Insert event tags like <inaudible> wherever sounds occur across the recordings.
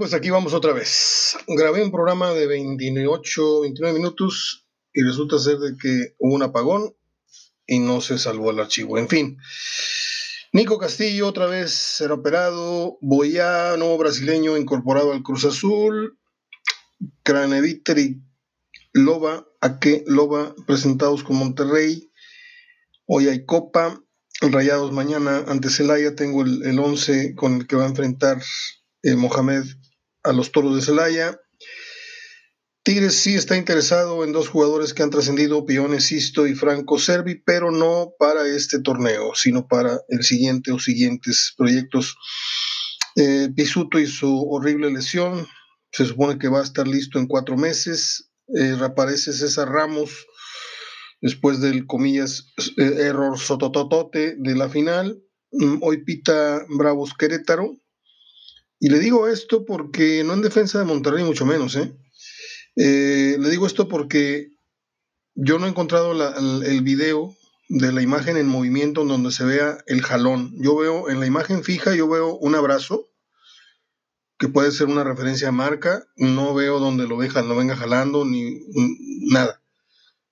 pues aquí vamos otra vez. Grabé un programa de 28, 29 minutos y resulta ser de que hubo un apagón y no se salvó el archivo. En fin. Nico Castillo otra vez será operado. Boyá, nuevo brasileño incorporado al Cruz Azul. Craneviter Loba, Aque Loba presentados con Monterrey. Hoy hay Copa. Rayados mañana ante Celaya. Tengo el, 11 con el que va a enfrentar eh, Mohamed a los Toros de Celaya. Tigres sí está interesado en dos jugadores que han trascendido, Pione Sisto y Franco Servi, pero no para este torneo, sino para el siguiente o siguientes proyectos. Eh, Pisuto y su horrible lesión, se supone que va a estar listo en cuatro meses. Eh, reaparece César Ramos después del, comillas, eh, error sotototote de la final. Mm, hoy pita Bravos Querétaro. Y le digo esto porque no en defensa de Monterrey, mucho menos, ¿eh? Eh, le digo esto porque yo no he encontrado el, video de la imagen en movimiento donde se vea el jalón. Yo veo en la imagen fija, yo veo un abrazo que puede ser una referencia a marca. No veo donde lo, veja, lo venga jalando ni nada.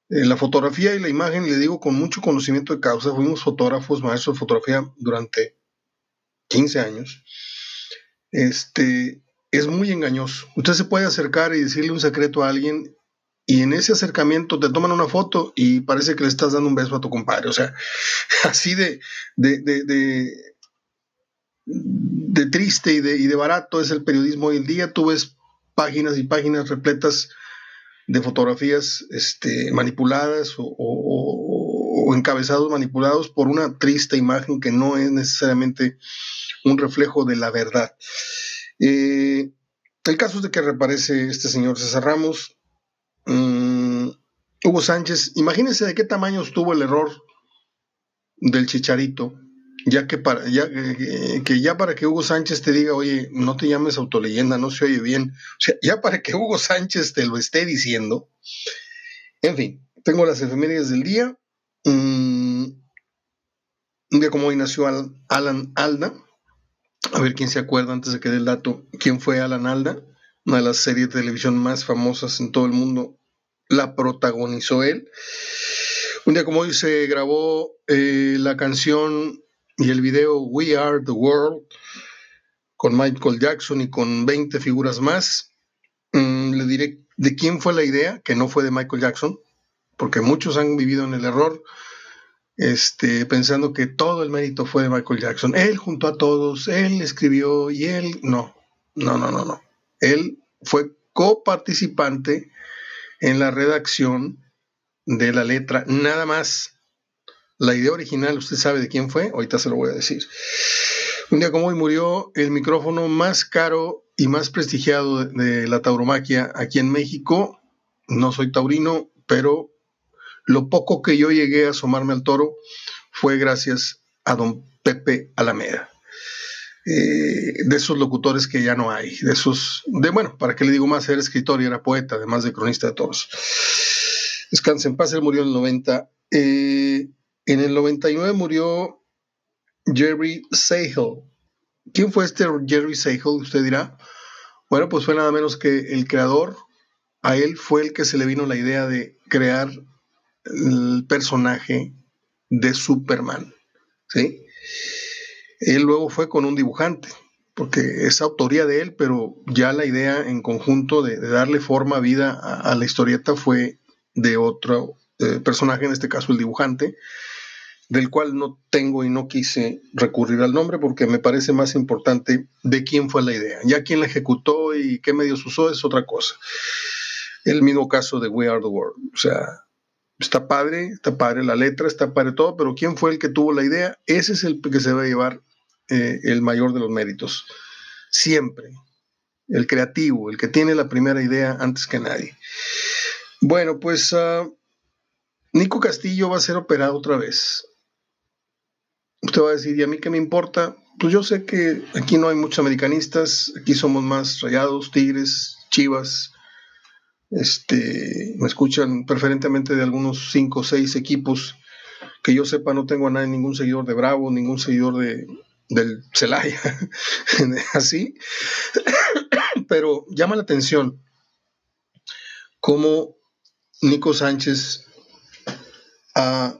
Eh, la fotografía y la imagen, le digo con mucho conocimiento de causa, fuimos fotógrafos, maestros de fotografía durante 15 años. Este, es muy engañoso. Usted se puede acercar y decirle un secreto a alguien y en ese acercamiento te toman una foto y parece que le estás dando un beso a tu compadre. O sea, <laughs> así de, de, de, de, triste y de, y de barato es el periodismo hoy en día. Tú ves páginas y páginas repletas de fotografías este, manipuladas o, o, encabezados manipulados por una triste imagen que no es necesariamente un reflejo de la verdad. Eh, el caso es de que reaparece este señor César Ramos. Mm, Hugo Sánchez, imagínense de qué tamaño estuvo el error del chicharito, ya que para, ya, eh, que ya para que Hugo Sánchez te diga, oye, no te llames autoleyenda, no se oye bien, o sea, ya para que Hugo Sánchez te lo esté diciendo. En fin, tengo las efemérides del día. Mm, un día como hoy nació Alan Alda, a ver quién se acuerda antes de que dé el dato, quién fue Alan Alda, una de las series de televisión más famosas en todo el mundo, la protagonizó él. Un día como hoy se grabó eh, la canción y el video We Are the World con Michael Jackson y con 20 figuras más. Mm, le diré de quién fue la idea, que no fue de Michael Jackson, porque muchos han vivido en el error este, pensando que todo el mérito fue de Michael Jackson. Él junto a todos, él escribió y él, no, no, no, no, no. Él fue coparticipante en la redacción de la letra, nada más. La idea original, usted sabe de quién fue, ahorita se lo voy a decir. Un día como hoy murió el micrófono más caro y más prestigiado de la tauromaquia aquí en México. No soy taurino, pero lo poco que yo llegué a asomarme al toro fue gracias a don Pepe Alameda. Eh, de esos locutores que ya no hay, de esos, de bueno, para qué le digo más, era escritor y era poeta, además de cronista de toros. Descanse en paz, él murió en el 90. Eh, en el 99 murió Jerry Sahel. ¿Quién fue este Jerry Sahel? Usted dirá. Bueno, pues fue nada menos que el creador. A él fue el que se le vino la idea de crear el personaje de Superman. ¿sí? Él luego fue con un dibujante, porque es autoría de él, pero ya la idea en conjunto de, darle forma, vida a, la historieta fue de otro eh, personaje, en este caso el dibujante, del cual no tengo y no quise recurrir al nombre porque me parece más importante de quién fue la idea. Ya quién la ejecutó y qué medios usó es otra cosa. El mismo caso de We Are the World. O sea, Está padre, está padre la letra, está padre todo, pero ¿quién fue el que tuvo la idea? Ese es el que se va a llevar eh, el mayor de los méritos. Siempre. El creativo, el que tiene la primera idea antes que nadie. Bueno, pues ah, Nico Castillo va a ser operado otra vez. Usted va a decir, ¿y a mí qué me importa? Pues yo sé que aquí no hay muchos americanistas, aquí somos más rayados, tigres, chivas, este, me escuchan preferentemente de algunos cinco o seis equipos. Que yo sepa, no tengo a nadie, ningún seguidor de Bravo, ningún seguidor de, del Celaya, <laughs> así. pero llama la atención cómo Nico Sánchez ha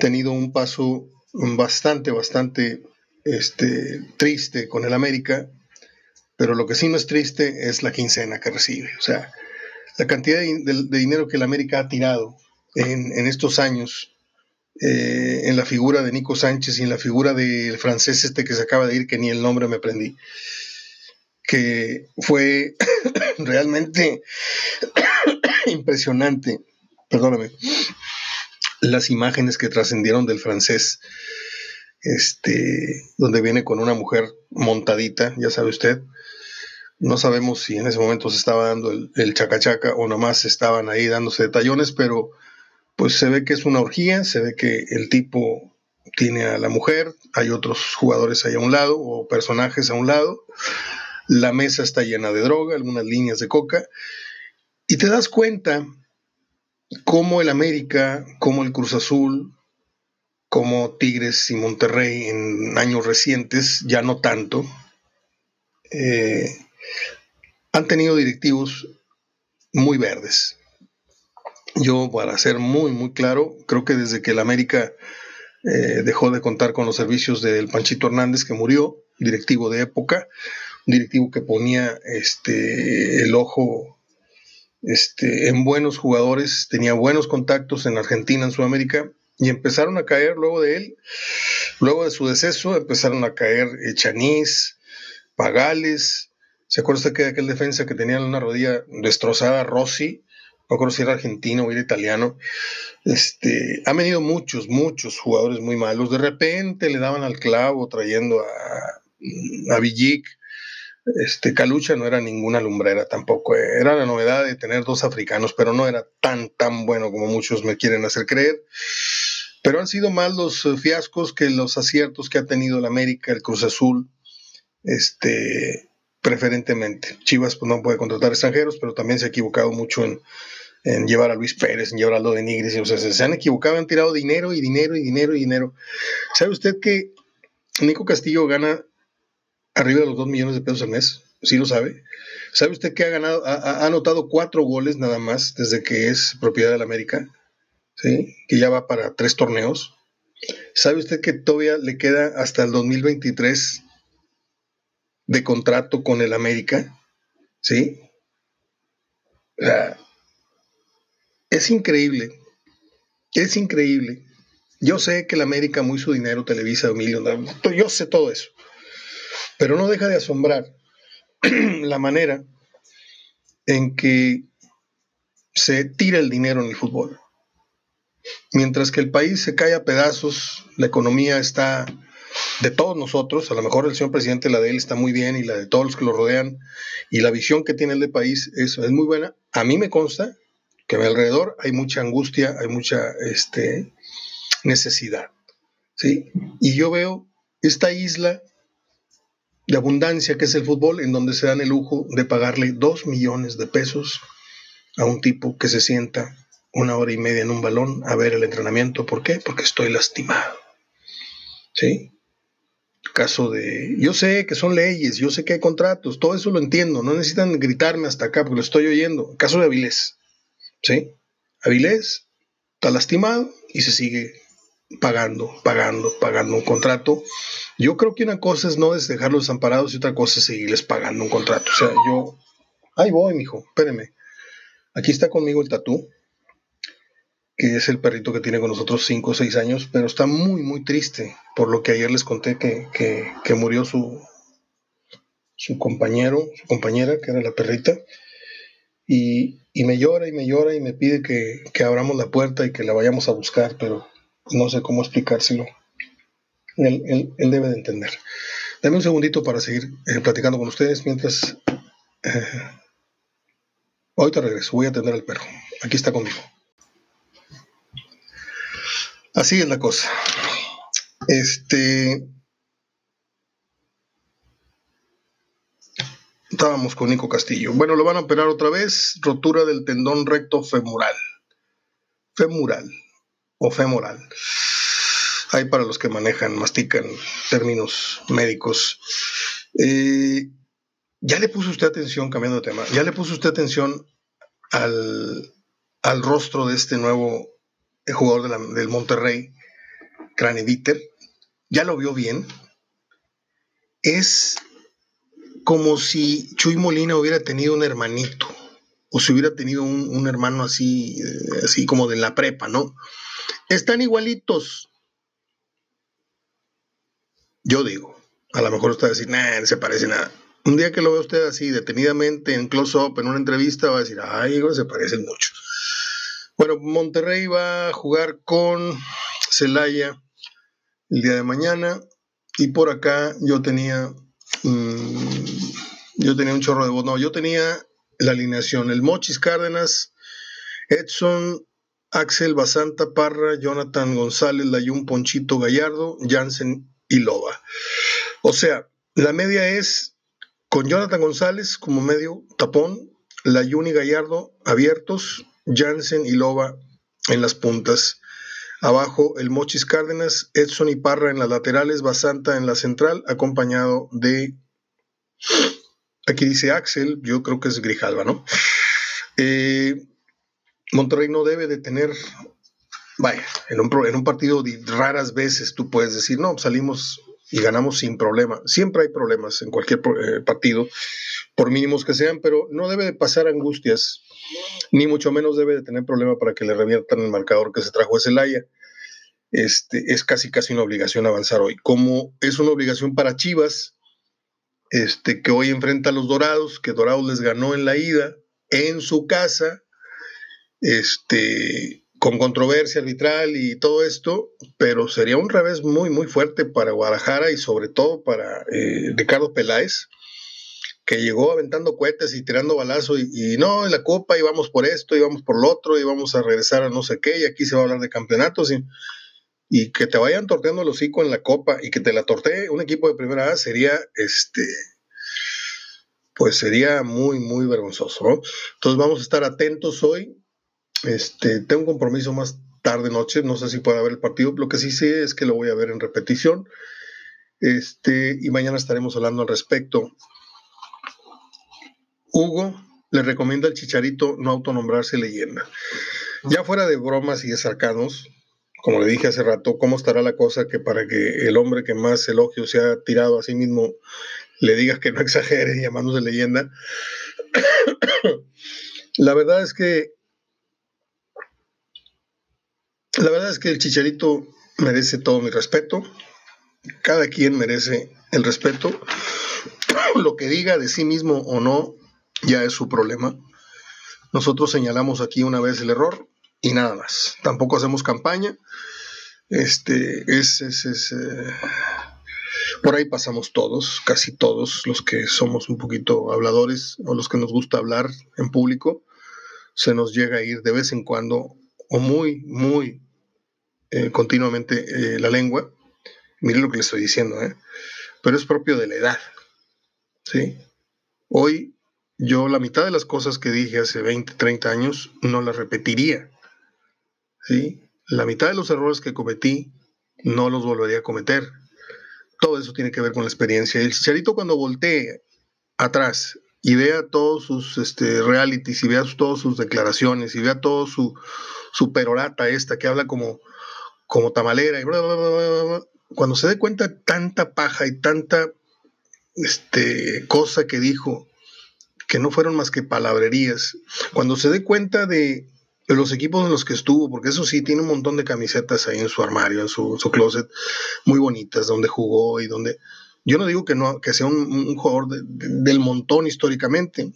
tenido un paso bastante, bastante este, triste con el América, pero lo que sí no es triste es la quincena que recibe. O sea, la cantidad de, dinero que el América ha tirado en, estos años eh, en la figura de Nico Sánchez y en la figura del francés este que se acaba de ir, que ni el nombre me aprendí, que fue <coughs> realmente <coughs> impresionante, perdóname, las imágenes que trascendieron del francés, este, donde viene con una mujer montadita, ya sabe usted. No sabemos si en ese momento se estaba dando el, el chacachaca o nomás estaban ahí dándose detallones, pero pues se ve que es una orgía, se ve que el tipo tiene a la mujer, hay otros jugadores ahí a un lado o personajes a un lado, la mesa está llena de droga, algunas líneas de coca, y te das cuenta cómo el América, como el Cruz Azul, como Tigres y Monterrey en años recientes, ya no tanto, eh, han tenido directivos muy verdes. Yo, para ser muy, muy claro, creo que desde que el América eh, dejó de contar con los servicios del Panchito Hernández, que murió, directivo de época, un directivo que ponía este, el ojo este, en buenos jugadores, tenía buenos contactos en Argentina, en Sudamérica, y empezaron a caer luego de él, luego de su deceso, empezaron a caer Chanís, Pagales, ¿se acuerda que aquel defensa que tenía una rodilla destrozada, Rossi? No acuerdo si era argentino o era italiano. Este, han venido muchos, muchos jugadores muy malos. De repente le daban al clavo trayendo a, a Villic, este, Calucha no era ninguna lumbrera tampoco. Era la novedad de tener dos africanos, pero no era tan, tan bueno como muchos me quieren hacer creer. Pero han sido más los eh, fiascos que los aciertos que ha tenido el América, el Cruz Azul, este, preferentemente. Chivas pues, no puede contratar extranjeros, pero también se ha equivocado mucho en, llevar a Luis Pérez, en llevar a de Nigris. O se, han equivocado, han tirado dinero y dinero y dinero y dinero. ¿Sabe usted que Nico Castillo gana arriba de los 2 millones de pesos al mes, sí lo sabe. ¿Sabe usted que ha ganado, ha, anotado cuatro goles nada más desde que es propiedad del América? ¿Sí? Que ya va para tres torneos. ¿Sabe usted que todavía le queda hasta el 2023 de contrato con el América? ¿Sí? Es increíble. Es increíble. Yo sé que el América muy su dinero, Televisa, Emilio, yo sé todo eso. Pero no deja de asombrar <clears throat> la manera en que se tira el dinero en el fútbol. Mientras que el país se cae a pedazos, la economía está de todos nosotros, a lo mejor el señor presidente, la de él está muy bien y la de todos los que lo rodean, y la visión que tiene el de país es, es muy buena. A mí me consta que a mi alrededor hay mucha angustia, hay mucha este, necesidad. ¿sí? Y yo veo esta isla de abundancia que es el fútbol, en donde se dan el lujo de pagarle dos millones de pesos a un tipo que se sienta una hora y media en un balón a ver el entrenamiento. ¿Por qué? Porque estoy lastimado. ¿Sí? Caso de... Yo sé que son leyes, yo sé que hay contratos, todo eso lo entiendo, no necesitan gritarme hasta acá porque lo estoy oyendo. Caso de Avilés. ¿Sí? Avilés está lastimado y se sigue pagando, pagando, pagando un contrato. Yo creo que una cosa es no dejarlos desamparados y otra cosa es seguirles pagando un contrato. O sea, yo, ahí voy, mijo, espéreme. Aquí está conmigo el tatú, que es el perrito que tiene con nosotros 5 o 6 años, pero está muy, muy triste por lo que ayer les conté que, que, murió su, su compañero, su compañera, que era la perrita. Y, y, me llora y me llora y me pide que, que abramos la puerta y que la vayamos a buscar, pero no sé cómo explicárselo. Él, debe de entender. Dame un segundito para seguir eh, platicando con ustedes mientras... Eh, ahorita regreso, voy a atender al perro. Aquí está conmigo. Así es la cosa. Este... Estábamos con Nico Castillo. Bueno, lo van a operar otra vez. Rotura del tendón recto femoral. Femoral o femoral. Hay para los que manejan, mastican términos médicos. Eh, ya le puso usted atención, cambiando de tema, ya le puso usted atención al, al rostro de este nuevo jugador del Monterrey, Craneviter, ya lo vio bien. Es como si Chuy Molina hubiera tenido un hermanito, o si hubiera tenido un, hermano así, eh, así como de la prepa, ¿no? Están igualitos. Yo digo, a lo mejor usted va a decir, nah, no se parece nada. Un día que lo ve usted así, detenidamente, en close-up, en una entrevista, va a decir, ay, se parecen mucho. Bueno, Monterrey va a jugar con Celaya el día de mañana. Y por acá yo tenía. Mm, yo tenía un chorro de voz. No, yo tenía la alineación. El Mochis Cárdenas, Edson, Axel Basanta Parra, Jonathan González, Layun Ponchito Gallardo, Jansen y Loba. O sea, la media es con Jonathan González como medio tapón, la Yuni Gallardo abiertos, Jansen y Loba en las puntas. Abajo el Mochis Cárdenas, Edson y Parra en las laterales, Basanta en la central, acompañado de. Aquí dice Axel, yo creo que es Grijalva, ¿no? Eh, Monterrey no debe de tener. Vaya, en un, en un partido de raras veces tú puedes decir, no, salimos y ganamos sin problema. Siempre hay problemas en cualquier eh, partido, por mínimos que sean, pero no debe de pasar angustias, ni mucho menos debe de tener problema para que le reviertan el marcador que se trajo a Celaya. Este, es casi casi una obligación avanzar hoy. Como es una obligación para Chivas, este, que hoy enfrenta a los Dorados, que Dorados les ganó en la ida, en su casa, este, con controversia arbitral y todo esto, pero sería un revés muy, muy fuerte para Guadalajara y sobre todo para eh, Ricardo Peláez, que llegó aventando cohetes y tirando balazo y, no, en la copa íbamos por esto, íbamos por lo otro, íbamos a regresar a no sé qué, y aquí se va a hablar de campeonatos y, y que te vayan torteando el hocico en la copa y que te la tortee un equipo de primera A sería este pues sería muy, muy vergonzoso, ¿no? Entonces vamos a estar atentos hoy este, tengo un compromiso más tarde noche, no sé si pueda ver el partido, lo que sí sé es que lo voy a ver en repetición. Este, y mañana estaremos hablando al respecto. Hugo le recomienda al Chicharito no autonombrarse leyenda. Ya fuera de bromas y de sarcanos, como le dije hace rato, ¿cómo estará la cosa que para que el hombre que más elogio se ha tirado a sí mismo le digas que no exagere <laughs> llamándose leyenda? <coughs> la verdad es que la verdad es que el Chicharito merece todo mi respeto. Cada quien merece el respeto. <coughs> Lo que diga de sí mismo o no ya es su problema. Nosotros señalamos aquí una vez el error y nada más. Tampoco hacemos campaña. Este es, es, eh, por ahí pasamos todos, casi todos los que somos un poquito habladores o los que nos gusta hablar en público. Se nos llega a ir de vez en cuando o muy, muy eh, continuamente eh, la lengua. Mire lo que le estoy diciendo, pero es propio de la edad. ¿sí? Hoy yo la mitad de las cosas que dije hace 20, 30 años no las repetiría. ¿sí? La mitad de los errores que cometí no los volvería a cometer. Todo eso tiene que ver con la experiencia. El chicharito cuando voltee atrás y vea todos sus este, realities y vea todas sus declaraciones y vea todo su, su perorata esta que habla como, como tamalera y cuando se dé cuenta tanta paja y tanta este, cosa que dijo, que no fueron más que palabrerías, cuando se dé cuenta de, los equipos en los que estuvo, porque eso sí, tiene un montón de camisetas ahí en su armario, en su, closet, muy bonitas, donde jugó y donde... Yo no digo que, no, que sea un, jugador del montón históricamente,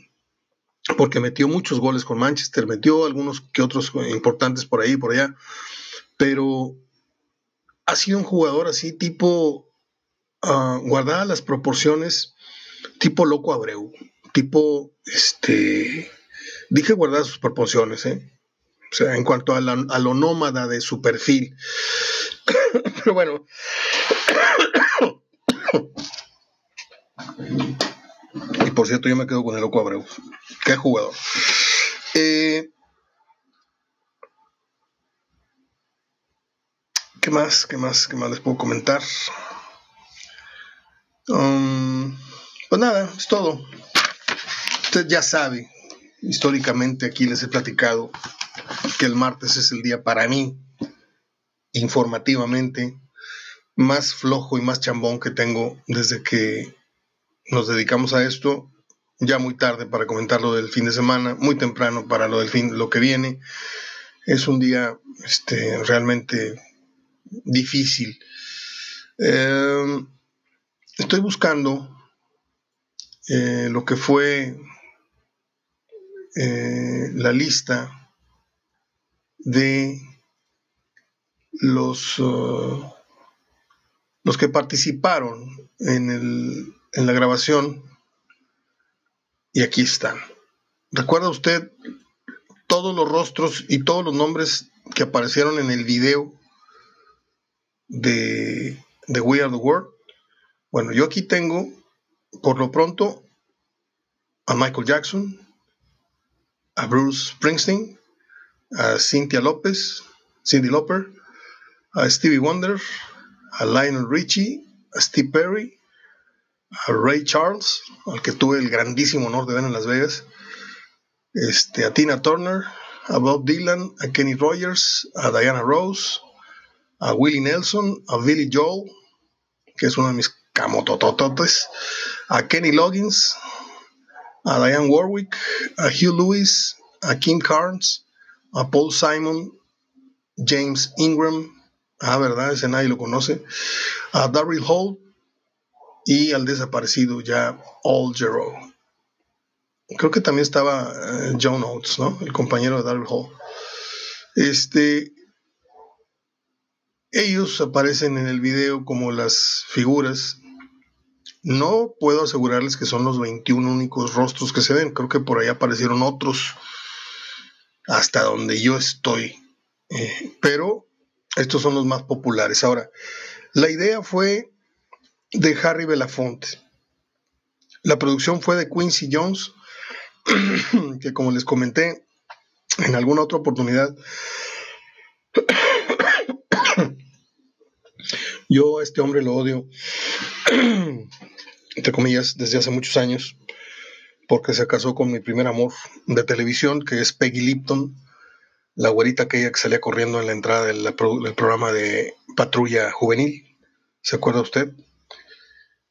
porque metió muchos goles con Manchester, metió algunos que otros importantes por ahí, por allá, pero ha sido un jugador así tipo, uh, guardadas las proporciones, tipo loco Abreu, tipo, este, dije guardadas sus proporciones, ¿eh? O sea, en cuanto a, a lo nómada de su perfil. <coughs> Pero bueno. <coughs> y por cierto, yo me quedo con el loco Abreu. Qué jugador. Eh, ¿Qué más? ¿Qué más? ¿Qué más les puedo comentar? Um, pues nada, es todo. Usted ya sabe, históricamente aquí les he platicado que el martes es el día para mí, informativamente, más flojo y más chambón que tengo desde que nos dedicamos a esto. Ya muy tarde para comentar lo del fin de semana, muy temprano para lo del fin, lo que viene. Es un día este, realmente difícil. Eh, estoy buscando eh, lo que fue eh, la lista de los, uh, los que participaron en, el, en la grabación y aquí están. ¿Recuerda usted todos los rostros y todos los nombres que aparecieron en el video de, de We Are the World? Bueno, yo aquí tengo por lo pronto, a Michael Jackson, a Bruce Springsteen, a Cynthia López, Cindy Lauper, a Stevie Wonder, a Lionel Richie, a Steve Perry, a Ray Charles, al que tuve el grandísimo honor de ver en Las Vegas, este, a Tina Turner, a Bob Dylan, a Kenny Rogers, a Diana Rose, a Willie Nelson, a Billy Joel, que es uno de mis camototototes, a Kenny Loggins, a Diane Warwick, a Hugh Lewis, a Kim Carnes, a Paul Simon, James Ingram, ah, verdad, ese nadie lo conoce, a Daryl Hall y al desaparecido ya All Gero. Creo que también estaba eh, John Oates, ¿no? El compañero de Daryl Hall. Este, ellos aparecen en el video como las figuras no puedo asegurarles que son los 21 únicos rostros que se ven. Creo que por ahí aparecieron otros hasta donde yo estoy. Eh, pero estos son los más populares. Ahora, la idea fue de Harry Belafonte. La producción fue de Quincy Jones, <clears throat> que como les comenté en alguna otra oportunidad, <clears throat> yo a este hombre lo odio <clears throat> entre comillas, desde hace muchos años, porque se casó con mi primer amor de televisión, que es Peggy Lipton, la güerita aquella que salía corriendo en la entrada del, programa de Patrulla Juvenil. ¿Se acuerda usted?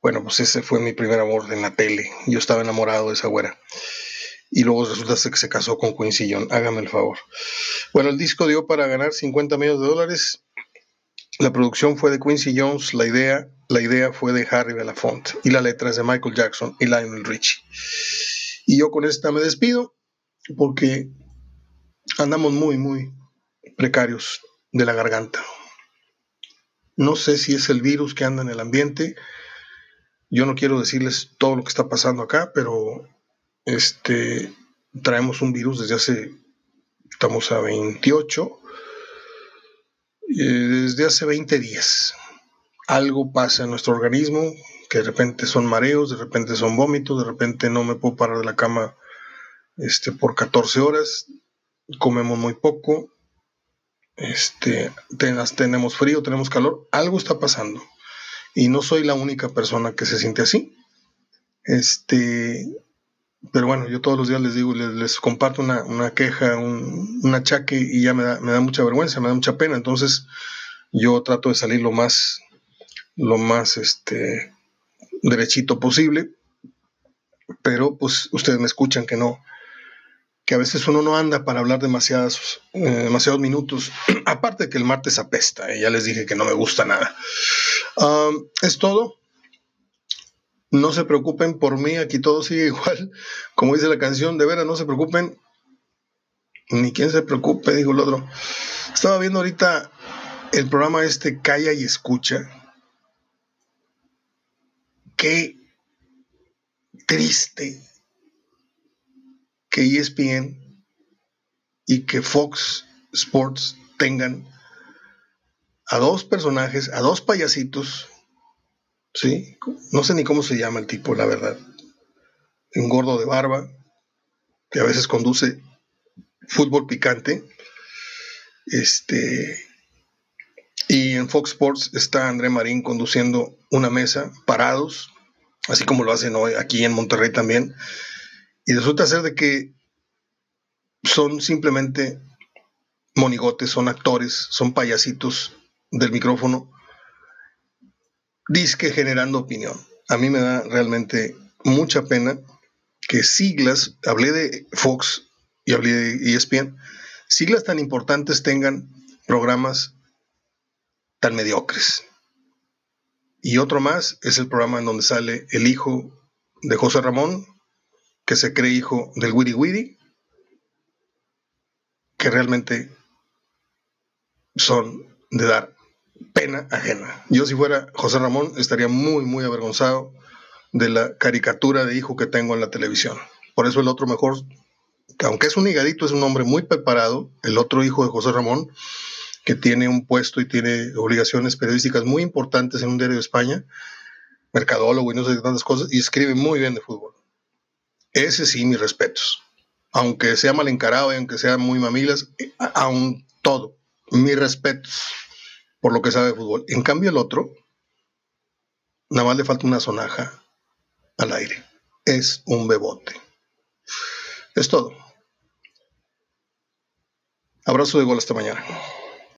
Bueno, pues ese fue mi primer amor en la tele. Yo estaba enamorado de esa güera. Y luego resulta que se casó con Quincy John. Hágame el favor. Bueno, el disco dio para ganar 50 millones de dólares. La producción fue de Quincy Jones, la idea la idea fue de Harry Belafonte y la letra es de Michael Jackson y Lionel Richie. Y yo con esta me despido porque andamos muy, muy precarios de la garganta. No sé si es el virus que anda en el ambiente. Yo no quiero decirles todo lo que está pasando acá, pero este traemos un virus desde hace estamos a 28 eh, desde hace 20 días algo pasa en nuestro organismo, que de repente son mareos, de repente son vómitos, de repente no me puedo parar de la cama este, por 14 horas, comemos muy poco, este, tenemos frío, tenemos calor, algo está pasando. Y no soy la única persona que se siente así. Este, pero bueno, yo todos los días les digo, les, comparto una, queja, un, un, achaque y ya me da, me da mucha vergüenza, me da mucha pena. Entonces yo trato de salir lo más lo más este, derechito posible, pero pues ustedes me escuchan que no, que a veces uno no anda para hablar demasiados, eh, demasiados minutos, <clears throat> aparte que el martes apesta, eh, ya les dije que no me gusta nada. es todo. No se preocupen por mí, aquí todo sigue <laughs> igual, como dice la canción, de veras, no se preocupen, ni quien se preocupe, dijo el otro. Estaba viendo ahorita el programa este Calla y Escucha, qué triste que ESPN y que Fox Sports tengan a dos personajes, a dos payasitos, ¿sí? No sé ni cómo se llama el tipo, la verdad. Un gordo de barba que a veces conduce fútbol picante. Este, y en Fox Sports está André Marín conduciendo una mesa, parados, así como lo hacen hoy aquí en Monterrey también. Y resulta ser de que son simplemente monigotes, son actores, son payasitos del micrófono, disque generando opinión. A mí me da realmente mucha pena que siglas, hablé de Fox y hablé de ESPN, siglas tan importantes tengan programas tan mediocres. Y otro más es el programa en donde sale el hijo de José Ramón, que se cree hijo del Wiri Wiri, que realmente son de dar pena ajena. Yo si fuera José Ramón estaría muy, muy avergonzado de la caricatura de hijo que tengo en la televisión. Por eso el otro mejor, aunque es un higadito, es un hombre muy preparado, el otro hijo de José Ramón, que tiene un puesto y tiene obligaciones periodísticas muy importantes en un diario de España, mercadólogo y no sé qué tantas cosas, y escribe muy bien de fútbol. Ese sí, mis respetos. Aunque sea mal encarado y aunque sea muy mamilas, aún todo, mis respetos por lo que sabe de fútbol. En cambio, el otro, nada más le falta una sonaja al aire. Es un bebote. Es todo. Abrazo de gol hasta mañana.